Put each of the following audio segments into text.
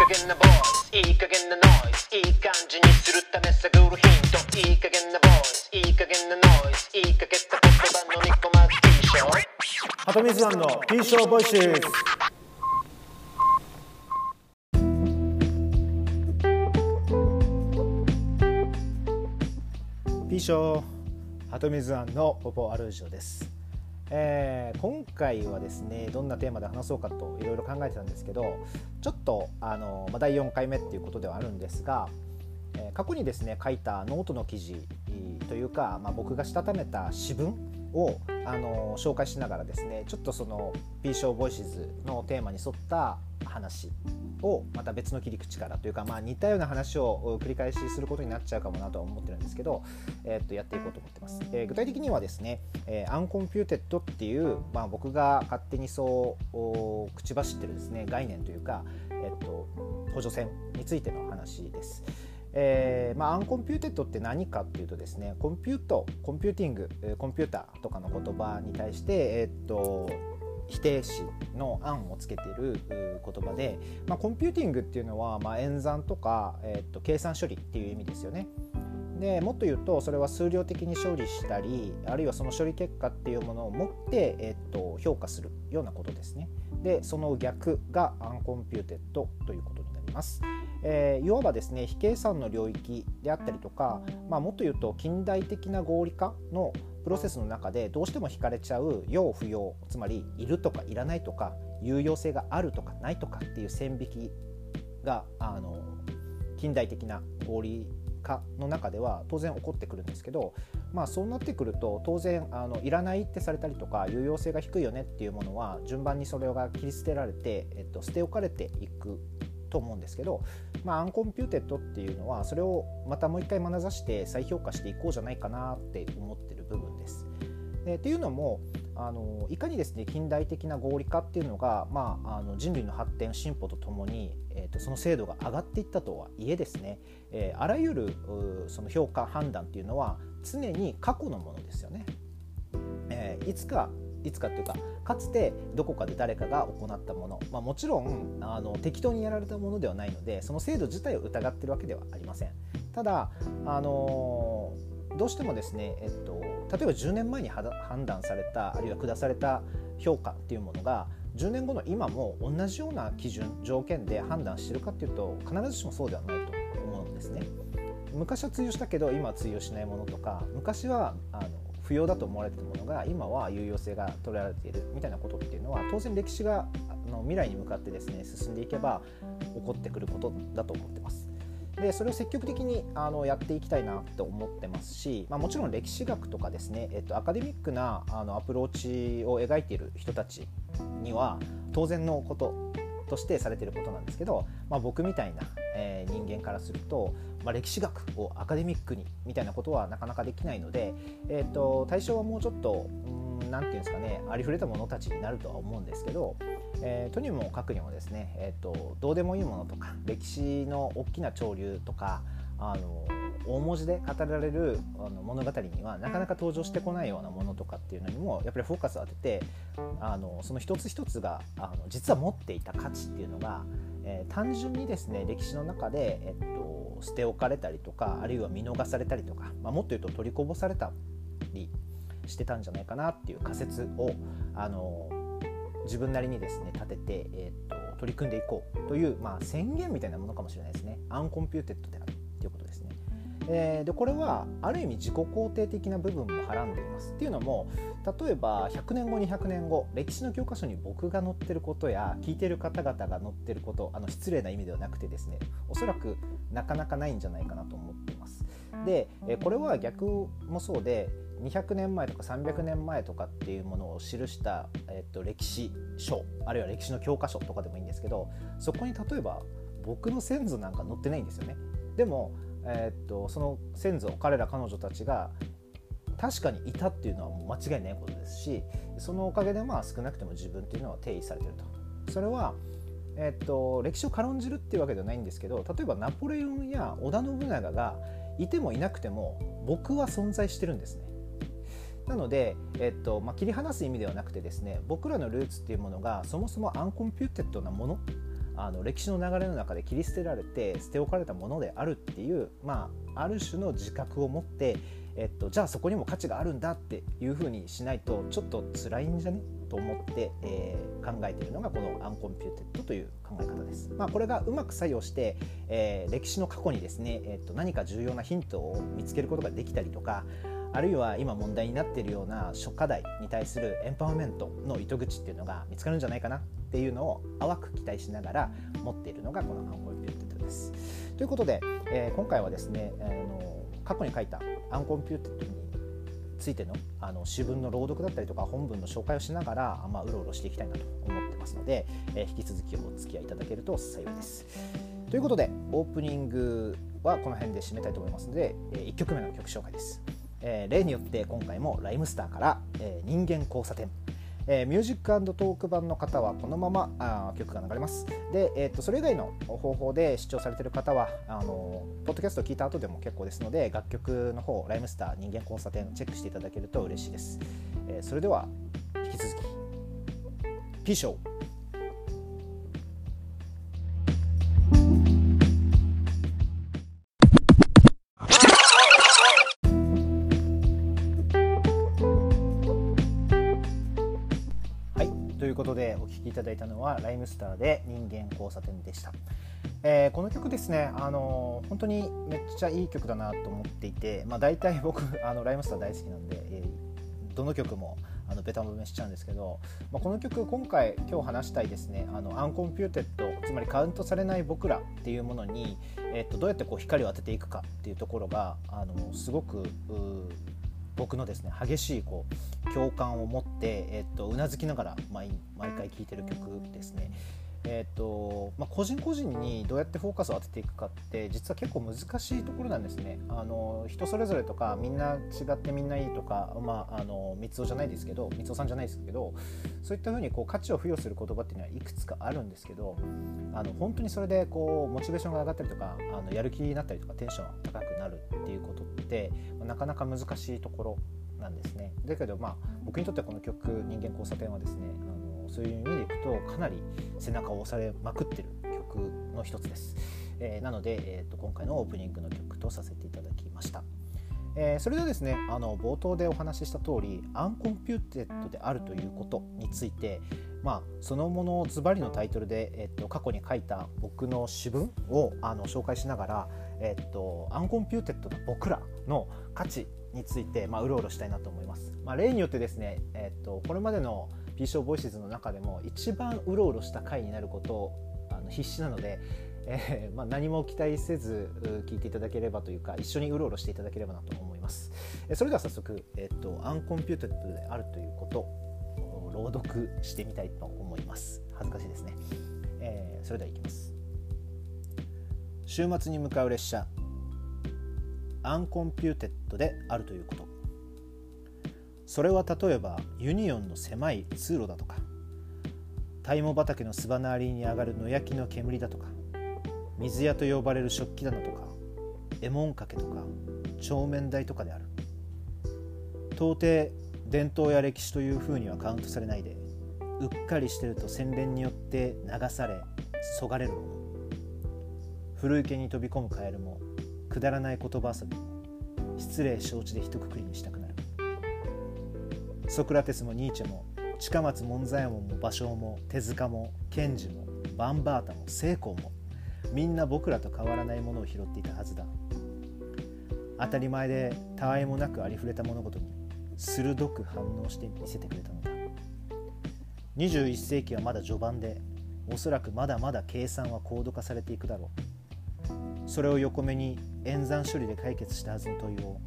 加減なボイスいい加減なノイズ。いい感じにするため探るヒントいい加減なボイスいい加減なノイズいい加減な言葉のニコマス T ショーハトミズワンの P ショーボイシーズピーショー。ハトミズワンのポポアルージョです、えー今回はですねどんなテーマで話そうかといろいろ考えてたんですけどちょっとあの、まあ、第4回目っていうことではあるんですが、えー過去にですね書いたノートの記事というか、まあ、僕がしたためた詩文をあの紹介しながらですねちょっとその P ショーボイシズのテーマに沿った話をまた別の切り口からというか、まあ、似たような話を繰り返しすることになっちゃうかもなとは思ってるんですけど、えーっとやっていこうと思ってます。えー具体的にはですね、えー uncomputed っていう、まあ、僕が勝手にそうお口走ってるですね概念というか、えっと補助線についての話です。えーまあ、 uncomputed って何かっていうとですね compute computing えコンピューターとかの言葉に対して、えーっと否定詞の「un」をつけてる言葉で、まあ、 computing っていうのは、まあ、演算とか、えっと計算処理っていう意味ですよね。でもっと言うとそれは数量的に処理したりあるいはその処理結果っていうものを持って、えっと評価するようなことですね。でその逆が uncomputed ということになります。えーいわばですね非計算の領域であったりとか、まあ、もっと言うと近代的な合理化のプロセスの中でどうしても引かれちゃう要不要つまりいるとかいらないとか有用性があるとかないとかっていう線引きがあの近代的な合理化の中では当然起こってくるんですけど、まあ、そうなってくると当然あのいらないってされたりとか有用性が低いよねっていうものは順番にそれが切り捨てられて、えっと、捨て置かれていくと思うんですけど、まあ、 uncomputed っていうのはそれをまたもう一回眼差して再評価していこうじゃないかなって思ってる部分です。でっていうのもあのいかにですね近代的な合理化っていうのが、まあ、あの人類の発展進歩とともに、えー、とその精度が上がっていったとはいえですね、えーあらゆるその評価判断っていうのは常に過去のものですよね。えーいつかいつかっていうかかつてどこかで誰かが行ったもの、まあ、もちろんあの適当にやられたものではないのでその制度自体を疑ってるわけではありません。ただ、あのどうしてもですね、えっと、例えば10年前に判断されたあるいは下された評価っていうものが10年後の今も同じような基準条件で判断してるかっていうと必ずしもそうではないと思うんですね。昔は通用したけど今は通用しないものとか昔はあの不要だと思われてたものが今は有用性が捉えられているみたいなことっていうのは当然歴史があの未来に向かってですね進んでいけば起こってくることだと思ってます。でそれを積極的にあのやっていきたいなと思ってますし、まあ、もちろん歴史学とかですね、えっと、アカデミックなあのアプローチを描いている人たちには当然のこととしてされていることなんですけど、まあ、僕みたいな、えー人間からすると、まあ、歴史学をアカデミックにみたいなことはなかなかできないので、えー、と対象はもうちょっとうんなんていうんですかねありふれた者たちになるとは思うんですけど、えーとにもかくにもですね、えー、とどうでもいいものとか歴史の大きな潮流とかあの大文字で語られるあの物語にはなかなか登場してこないようなものとかっていうのにもやっぱりフォーカスを当ててあのその一つ一つがあの実は持っていた価値っていうのが、えー単純にですね歴史の中で、えっと、捨て置かれたりとかあるいは見逃されたりとか、まあ、もっと言うと取りこぼされたりしてたんじゃないかなっていう仮説をあの自分なりにですね立てて、えっと取り組んでいこうという、まあ、宣言みたいなものかもしれないですね uncomputed であるということです。えーでこれはある意味自己肯定的な部分もはらんでいますっていうのも例えば100年後200年後歴史の教科書に僕が載ってることや聞いてる方々が載ってることあの失礼な意味ではなくてですねおそらくなかなかないんじゃないかなと思っています。でえこれは逆もそうで200年前とか300年前とかっていうものを記した、えっと歴史書あるいは歴史の教科書とかでもいいんですけどそこに例えば僕の先祖なんか載ってないんですよね。でも、えっとその先祖彼ら彼女たちが確かにいたっていうのはもう間違いないことですしそのおかげでまあ少なくとも自分っていうのは定義されてると。それはえっと歴史を軽んじるっていうわけではないんですけど例えばナポレオンや織田信長がいてもいなくても僕は存在してるんですね。なので、えっとまあ、切り離す意味ではなくてですね僕らのルーツっていうものがそもそも uncomputed なものあの歴史の流れの中で切り捨てられて捨て置かれたものであるっていう、まあ、ある種の自覚を持って、えっと、じゃあそこにも価値があるんだっていうふうにしないとちょっと辛いんじゃね？と思って、えー、考えているのがこの uncomputed という考え方です。まあ、これがうまく作用して、えー、歴史の過去にですね、えー、と何か重要なヒントを見つけることができたりとかあるいは今問題になっているような諸課題に対するエンパワーメントの糸口っていうのが見つかるんじゃないかなっていうのを淡く期待しながら持っているのがこの uncomputed です。ということで、えー、今回はですね、えー、の過去に書いた uncomputed についてのあの詩文の朗読だったりとか本文の紹介をしながら、まあ、うろうろしていきたいなと思ってますので、えー、引き続きお付き合いいただけると幸いです。ということでオープニングはこの辺で締めたいと思いますので、えー、1曲目の曲紹介です。えー、例によって今回もライムスターから、えー、人間交差点えー、ミュージックトーク版の方はこのままあ曲が流れます。で、えーと、それ以外の方法で視聴されてる方はあのポッドキャストを聞いた後でも結構ですので楽曲の方ライムスター人間交差点チェックしていただけると嬉しいです。えー、それでは引き続きピーショーいただいたのはライムスターで人間交差点でした、えー、この曲ですねあの本当にめっちゃいい曲だなと思っていて、まあ、大体僕あのライムスター大好きなんで、えー、どの曲もあのベタ褒めしちゃうんですけど、まあ、この曲今回今日話したいですねあの uncomputed つまりカウントされない僕らっていうものに、えー、とどうやってこう光を当てていくかっていうところがあのすごく僕のですね激しいこう共感を持って、うなずきながら毎毎回聴いてる曲ですね。えーとまあ、個人個人にどうやってフォーカスを当てていくかって実は結構難しいところなんですね。あの人それぞれとかみんな違ってみんないいとか、まあ、あのみつをじゃないですけどみつをさんじゃないですけどそういったふうにこう価値を付与する言葉っていうのはいくつかあるんですけどあの本当にそれでこうモチベーションが上がったりとかあのやる気になったりとかテンション高くなるっていうことって、なかなか難しいところなんですね。だけどまあ僕にとってこの曲「人間交差点」はですねそういう意味でいくとかなり背中を押されまくってる曲の一つです、えー、なので、えーと、今回のオープニングの曲とさせていただきましたえー、それではですねあの冒頭でお話しした通り uncomputed であるということについて、まあ、そのものズバリのタイトルで、えっと、過去に書いた僕の詩文をあの紹介しながら、えっと、 uncomputed な僕らの価値について、まあ、うろうろしたいなと思います。まあ、例によってですね、えっと、これまでの P ショーボイシーズの中でも一番うろうろした回になることをあの必死なので、えー、まあ、何も期待せず聞いていただければというか一緒にうろうろしていただければなと思います。えそれでは早速、えーと、 uncomputed であるということを朗読してみたいと思います。恥ずかしいですね。えー、それではいきます。週末に向かう列車 uncomputed であるということそれは例えばユニオンの狭い通路だとかタイモ畑のすばなりに上がる野焼きの煙だとか水屋と呼ばれる食器棚とか衣紋掛けとか帳面台とかである。到底伝統や歴史というふうにはカウントされないでうっかりしてると洗練によって流されそがれるもの。古池に飛び込むカエルもくだらない言葉遊びも失礼承知で一括りにしたくなるソクラテスもニーチェも近松門左衛門も芭蕉も手塚も賢治もバンバータも聖光もみんな僕らと変わらないものを拾っていたはずだ。当たり前でたわいもなくありふれた物事に鋭く反応して見せてくれたのだ。21世紀はまだ序盤でおそらくまだまだ計算は高度化されていくだろう。それを横目に演算処理で解決したはずの問いを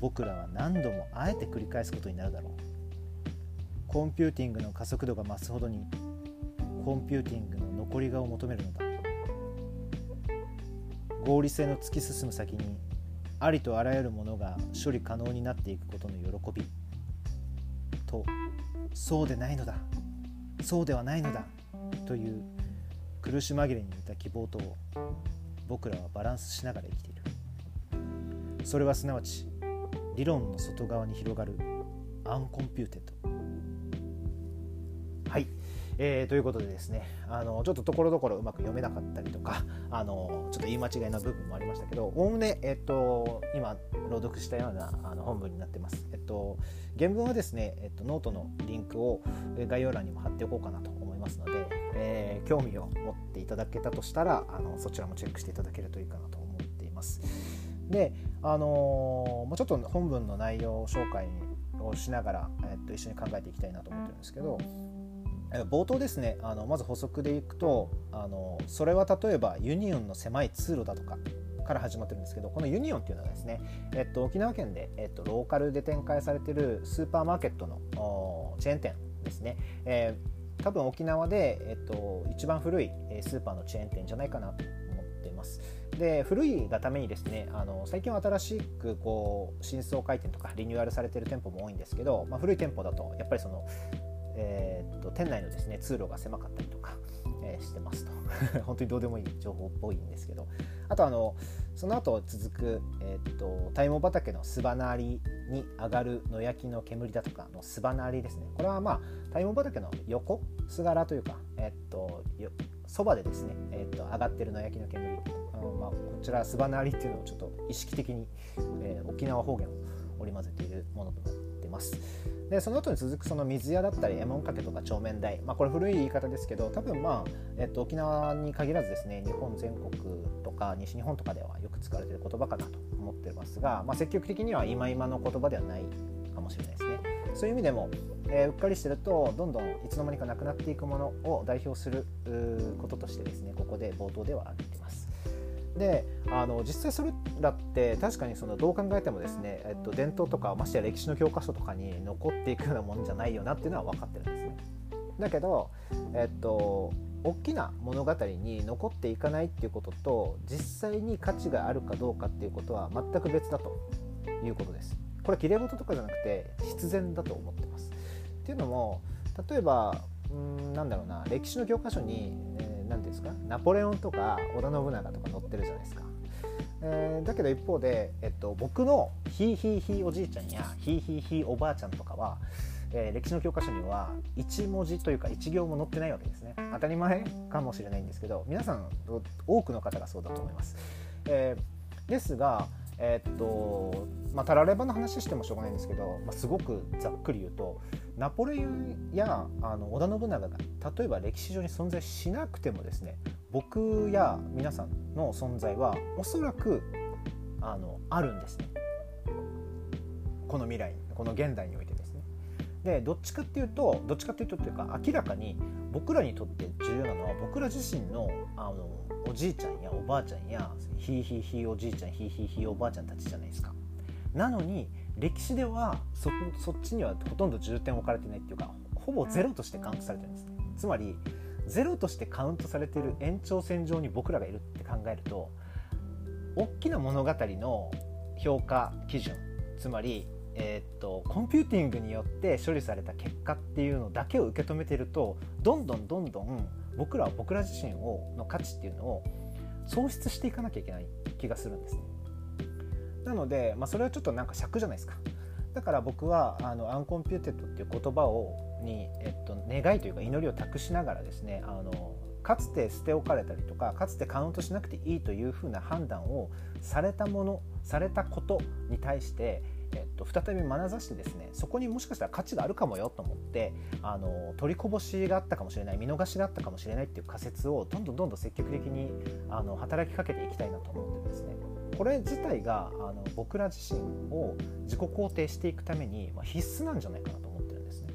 僕らは何度もあえて繰り返すことになるだろう。コンピューティングの加速度が増すほどにコンピューティングの残り香を求めるのだ。合理性の突き進む先にありとあらゆるものが処理可能になっていくことの喜び。とそうでないのだ。そうではないのだ。という苦し紛れに似た希望と僕らはバランスしながら生きている。それはすなわち理論の外側に広がる uncomputed、えー、ということでですねあのちょっとところどころうまく読めなかったりとかあのちょっと言い間違いな部分もありましたけどおおむね、えっと、今朗読したようなあの本文になってます。えっと、原文はですね、えっと、ノートのリンクを概要欄にも貼っておこうかなと思いますので、えー、興味を持っていただけたとしたらあのそちらもチェックしていただけるといいかなと思っています。で、あのー、ちょっと本文の内容を紹介をしながら、えっと、一緒に考えていきたいなと思ってるんですけど冒頭ですねあのまず補足でいくとあのそれは例えばユニオンの狭い通路だとかから始まってるんですけどこのユニオンっていうのはですね、えっと、沖縄県で、えっと、ローカルで展開されてるスーパーマーケットのチェーン店ですね、えー、多分沖縄で、えっと、一番古いスーパーのチェーン店じゃないかなと思ってます。で古いがためにですねあの最近は新しくこう新装開店とかリニューアルされてる店舗も多いんですけど、まあ、古い店舗だとやっぱりそのえー、っと店内のですね通路が狭かったりとか、えー、してますと。本当にどうでもいい情報っぽいんですけど。あとあのその後続く、えー、っとタイモ畑のすばなりに上がる野焼きの煙だとかのすばなりですね。これはまあタイモ畑の横すがらというかえっとそばでですね、えっと上がってる野焼きの煙。あの、まあ、こちらすばなりっていうのをちょっと意識的に、えー、沖縄方言を織り交ぜているものとなってます。でその後に続くその水屋だったりえもんかけとか帳面台、まあ、これ古い言い方ですけど多分まあ、えっと、沖縄に限らずですね日本全国とか西日本とかではよく使われている言葉かなと思ってますが、まあ、積極的には今今の言葉ではないかもしれないですね。そういう意味でも、えー、うっかりしてるとどんどんいつの間にかなくなっていくものを代表することとしてですねここで冒頭では挙げ。であの実際それらって確かにそのどう考えてもですね、えっと、伝統とかましてや歴史の教科書とかに残っていくようなもんじゃないよなっていうのは分かってるんですね。だけど、えっと、大きな物語に残っていかないっていうことと実際に価値があるかどうかっていうことは全く別だということです。これきれ事とかじゃなくて必然だと思ってます。っていうのも例えばうんなんだろうな歴史の教科書に、何ですか？ナポレオンとか織田信長とか載ってるじゃないですか。えー、だけど一方で、えっと、僕のひいひいひいおじいちゃんやひいひいひいおばあちゃんとかは、えー、歴史の教科書には1文字というか1行も載ってないわけですね。当たり前かもしれないんですけど皆さん多くの方がそうだと思います、えー、ですがえー、っとまあたらればの話してもしょうがないんですけど、まあ、すごくざっくり言うとナポレオンやあの織田信長が例えば歴史上に存在しなくてもですね僕や皆さんの存在はおそらくあのあるんですね。この未来この現代においてですね。でどっちかっていうとどっちかっていうとっていうか明らかに僕らにとって重要なのは僕ら自身のあのおじいちゃんやおばあちゃんやひいひいひいおじいちゃんひいひいひいおばあちゃんたちじゃないですか。なのに歴史ではそそっちにはほとんど重点置かれてないっていうかほぼゼロとしてカウントされてるんです。つまりゼロとしてカウントされてる延長線上に僕らがいるって考えると大きな物語の評価基準つまり、えー、っとコンピューティングによって処理された結果っていうのだけを受け止めてるとどんどんどんどん僕らは僕ら自身をの価値っていうのを喪失していかなきゃいけない気がするんですね。なので、まあ、それはちょっとなんか癪じゃないですか。だから僕はあのアンコンピューテッドっていう言葉をに、えっと、願いというか祈りを託しながらですねあのかつて捨て置かれたりとかかつてカウントしなくていいというふうな判断をされたものされたことに対して、えっと、再び眼差してですねそこにもしかしたら価値があるかもよと思ってあの取りこぼしがあったかもしれない見逃しがあったかもしれないっていう仮説をどんどんどんどん積極的にあの働きかけていきたいなと思ってですねこれ自体があの僕ら自身を自己肯定していくために、まあ、必須なんじゃないかなと思ってるんですね。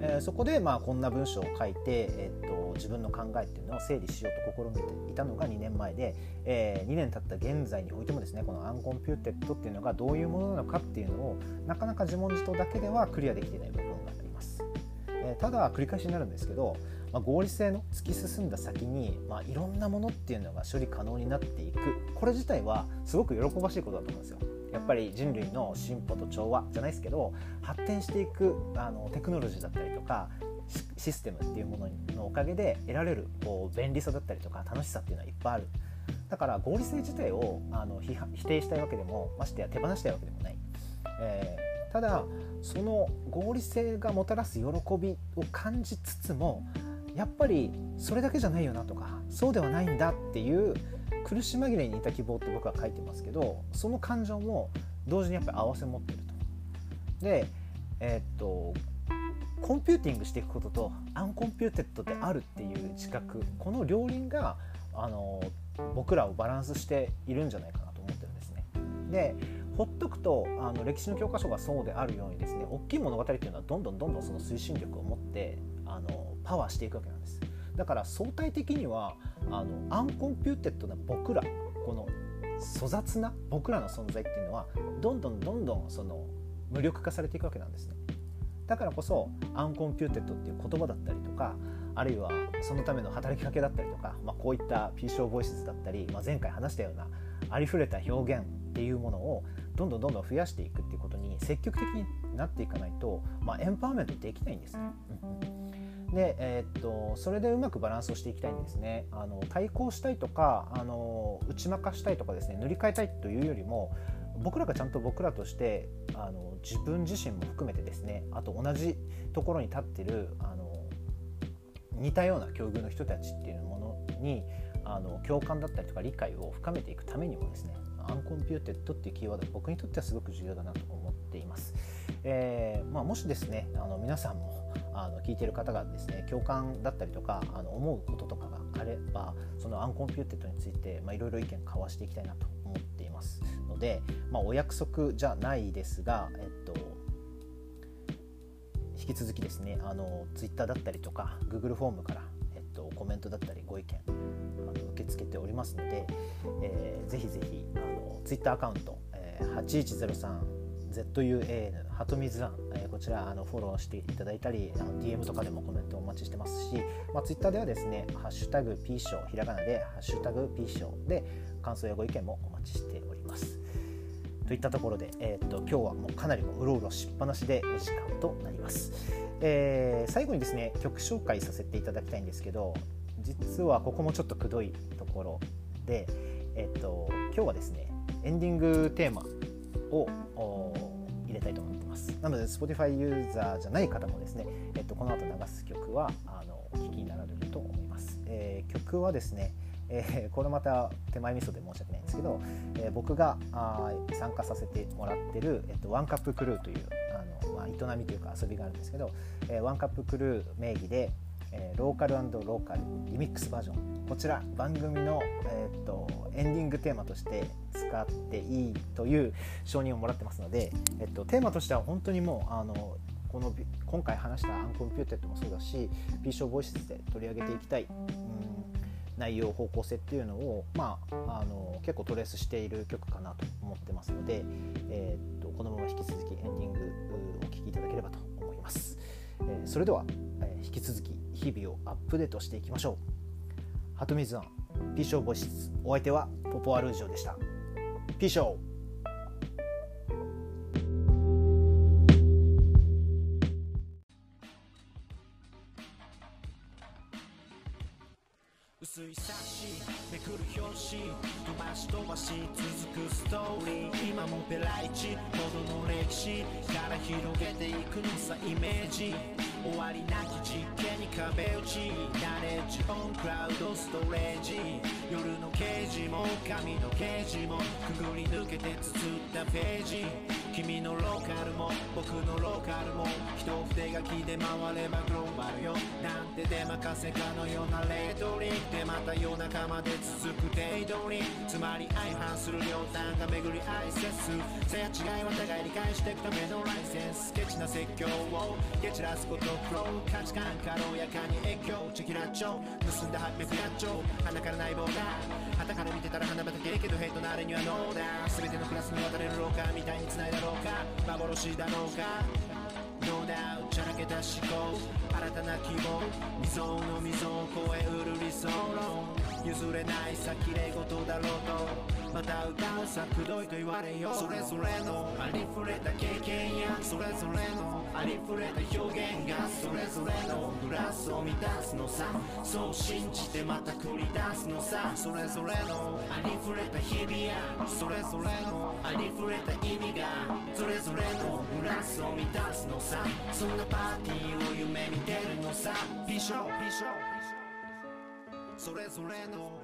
えー、そこでまあこんな文章を書いて、えー、っと自分の考えっていうのを整理しようと試みていたのが2年前で、えー、2年経った現在においてもですねこのアンコンピューテッドっていうのがどういうものなのかっていうのをなかなか自問自答だけではクリアできていない部分があります。えただ繰り返しになるんですけどまあ、合理性の突き進んだ先に、まあ、いろんなものっていうのが処理可能になっていくこれ自体はすごく喜ばしいことだと思うんですよ。やっぱり人類の進歩と調和じゃないですけど発展していくあのテクノロジーだったりとかシステムっていうもののおかげで得られるこう便利さだったりとか楽しさっていうのはいっぱいある。だから合理性自体をあの否定したいわけでもましてや手放したいわけでもない、えーただその合理性がもたらす喜びを感じつつもやっぱりそれだけじゃないよなとかそうではないんだっていう苦し紛れに似た希望って僕は書いてますけどその感情も同時にやっぱり合わせ持ってると。でえー、っとコンピューティングしていくこととアンコンピューテッドであるっていう自覚この両輪があの僕らをバランスしているんじゃないかなと思ってるんですね。でほっとくとあの歴史の教科書がそうであるようにですね大きい物語っていうのはどんどんどんどんその推進力を持ってあのパワーしていくわけなんです。だから相対的にはあのアンコンピューテッドな僕らこの粗雑な僕らの存在っていうのはどんどんどんどんその無力化されていくわけなんですね。だからこそアンコンピューテッドっていう言葉だったりとかあるいはそのための働きかけだったりとか、まあ、こういったピーショーボイスだったり、まあ、前回話したようなありふれた表現っていうものをどんどんどんどん増やしていくっていうことに積極的になっていかないと、まあ、エンパワーメントできないんですね。で、えー、っとそれでうまくバランスをしていきたいんですね。あの対抗したいとかあの打ち負かしたいとかですね塗り替えたいというよりも僕らがちゃんと僕らとしてあの自分自身も含めてですねあと同じところに立ってるあの似たような境遇の人たちっていうものにあの共感だったりとか理解を深めていくためにもですねアンコンピューテッドっていうキーワード僕にとってはすごく重要だなと思っています。えーまあ、もしですねあの皆さんもあの聞いてる方がですね共感だったりとかあの思うこととかがあればそのアンコンピューテッドについていろいろ意見交わしていきたいなと思っていますので、まあ、お約束じゃないですが、えっと、引き続きですねあの Twitter だったりとか Google フォームから、えっと、コメントだったりご意見あの受け付けておりますので、えー、ぜひぜひあの Twitter アカウント、えー、8103 ZUAN ハトミズラン、えー、こちらあのフォローしていただいたりあの DM とかでもコメントお待ちしてますし、まあ、Twitter ではですね「ハッシュタグ P 賞」ひらがなで「ハッシュタグ P 賞」で感想やご意見もお待ちしております。といったところで、えーと、今日はもうかなりもうろうろしっぱなしでお時間となります、えー、最後にですね曲紹介させていただきたいんですけど実はここもちょっとくどいところで、えーと今日はですねエンディングテーマを入れたいと思ってます。なので Spotify ユーザーじゃない方もですね、えっと、この後流す曲はあのお聴きになられると思います、えー、曲はですねえー、これまた手前味噌で申し訳ないんですけど、えー、僕があ参加させてもらってる、えっと、ワンカップクルーというあの、まあ、営みというか遊びがあるんですけど、えー、ワンカップクルー名義で、えー、ローカルローカルリミックスバージョン。こちら番組の、えー、っとエンディングテーマとして使っていいという承認をもらってますので、えっと、テーマとしては本当にもうあのこの今回話したアンコンピューテッドもそうだし P ショーボイスで取り上げていきたい、内容方向性っていうのを、まあ、あの結構トレースしている曲かなと思ってますので、えー、っとこのまま引き続きエンディングお聴きいただければと思います。えー、それでは、えー、引き続き日々をアップデートしていきましょう。ハトミズアン、P 賞ボイス、お相手はポポアルージョでした。ピーしナレッジオンクラウドストレージ。夜の刑事も紙の刑事もくぐり抜けて綴ったページ。君のローカルも僕のローカルも一筆書きで回ればグローバルよ。なんて出任せかのようなレートリンでまた夜中まで続くデイドリンつまり相反する両端が巡り合いせすせや違いは互い理解していくためのライセンスケチな説教を蹴散らすことフロー価値観軽やかに影響チェキラッチョ盗んだ800ヤッチョ鼻からない棒だ。旗から見てたら花畑けどヘイトなれにはノーだ。全てのクラスに渡れる廊下みたいに繋いだろうか幻だろうか No doubt ちゃらけた思考新たな希望未曾有の溝を越えうる理想論譲れないさ綺麗事だろう？とまた歌うさくどいと言われよそれぞれのありふれた経験やそれぞれのありふれた表現がそれぞれのグラスを満たすのさ。そう信じてまた繰り出すのさ。それぞれのありふれた日々やそれぞれのありふれた意味がそれぞれのグラスを満たすのさ。そんなパーティーを夢見てるのさ。美少美少それぞれの